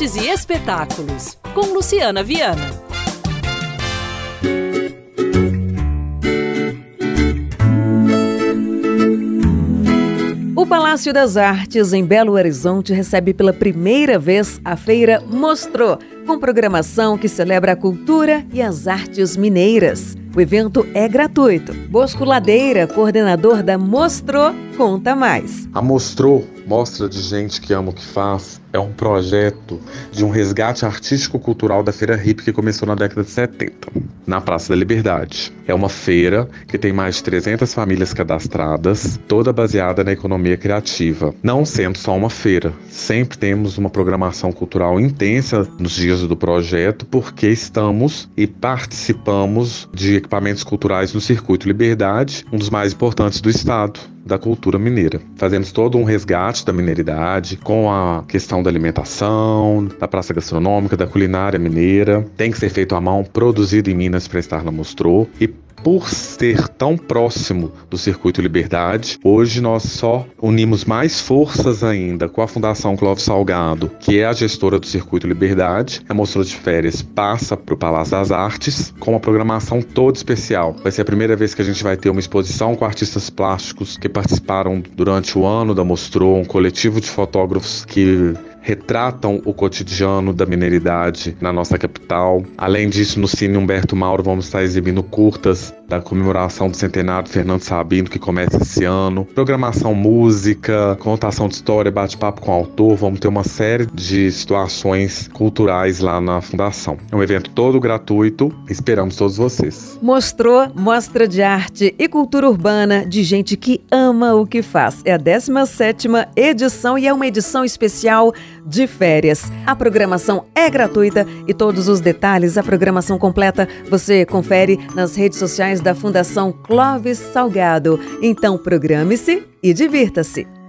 artes e espetáculos, com Luciana Viana. O Palácio das Artes, em Belo Horizonte, recebe pela primeira vez a feira Mostrou, com programação que celebra a cultura e as artes mineiras. O evento é gratuito. Bosco Ladeira, coordenador da Mostrou, conta mais. A Mostrou, Mostra de Gente que Ama o que Faz, é um projeto de um resgate artístico-cultural da Feira Hip que começou na década de 70, na Praça da Liberdade. É uma feira que tem mais de 300 famílias cadastradas, toda baseada na economia criativa. Não sendo só uma feira, sempre temos uma programação cultural intensa nos dias do projeto, porque estamos e participamos de equipamentos culturais no Circuito Liberdade, um dos mais importantes do estado da cultura mineira. Fazemos todo um resgate da mineridade com a questão da alimentação, da praça gastronômica, da culinária mineira. Tem que ser feito à mão, produzido em Minas para estar na Mostrou e por ser tão próximo do Circuito Liberdade, hoje nós só unimos mais forças ainda com a Fundação Clóvis Salgado, que é a gestora do Circuito Liberdade. A Mostra de Férias passa para o Palácio das Artes com uma programação toda especial. Vai ser a primeira vez que a gente vai ter uma exposição com artistas plásticos que participaram durante o ano da Mostrou, um coletivo de fotógrafos que retratam o cotidiano da mineridade na nossa capital. Além disso, no Cine Humberto Mauro vamos estar exibindo curtas da comemoração do centenário de Fernando Sabino, que começa esse ano. Programação música, contação de história, bate-papo com o autor. Vamos ter uma série de situações culturais lá na Fundação. É um evento todo gratuito. Esperamos todos vocês. Mostrou Mostra de Arte e Cultura Urbana de gente que ama o que faz. É a 17 edição e é uma edição especial de férias. A programação é gratuita e todos os detalhes, a programação completa, você confere nas redes sociais da Fundação Clóvis Salgado. Então programe-se e divirta-se.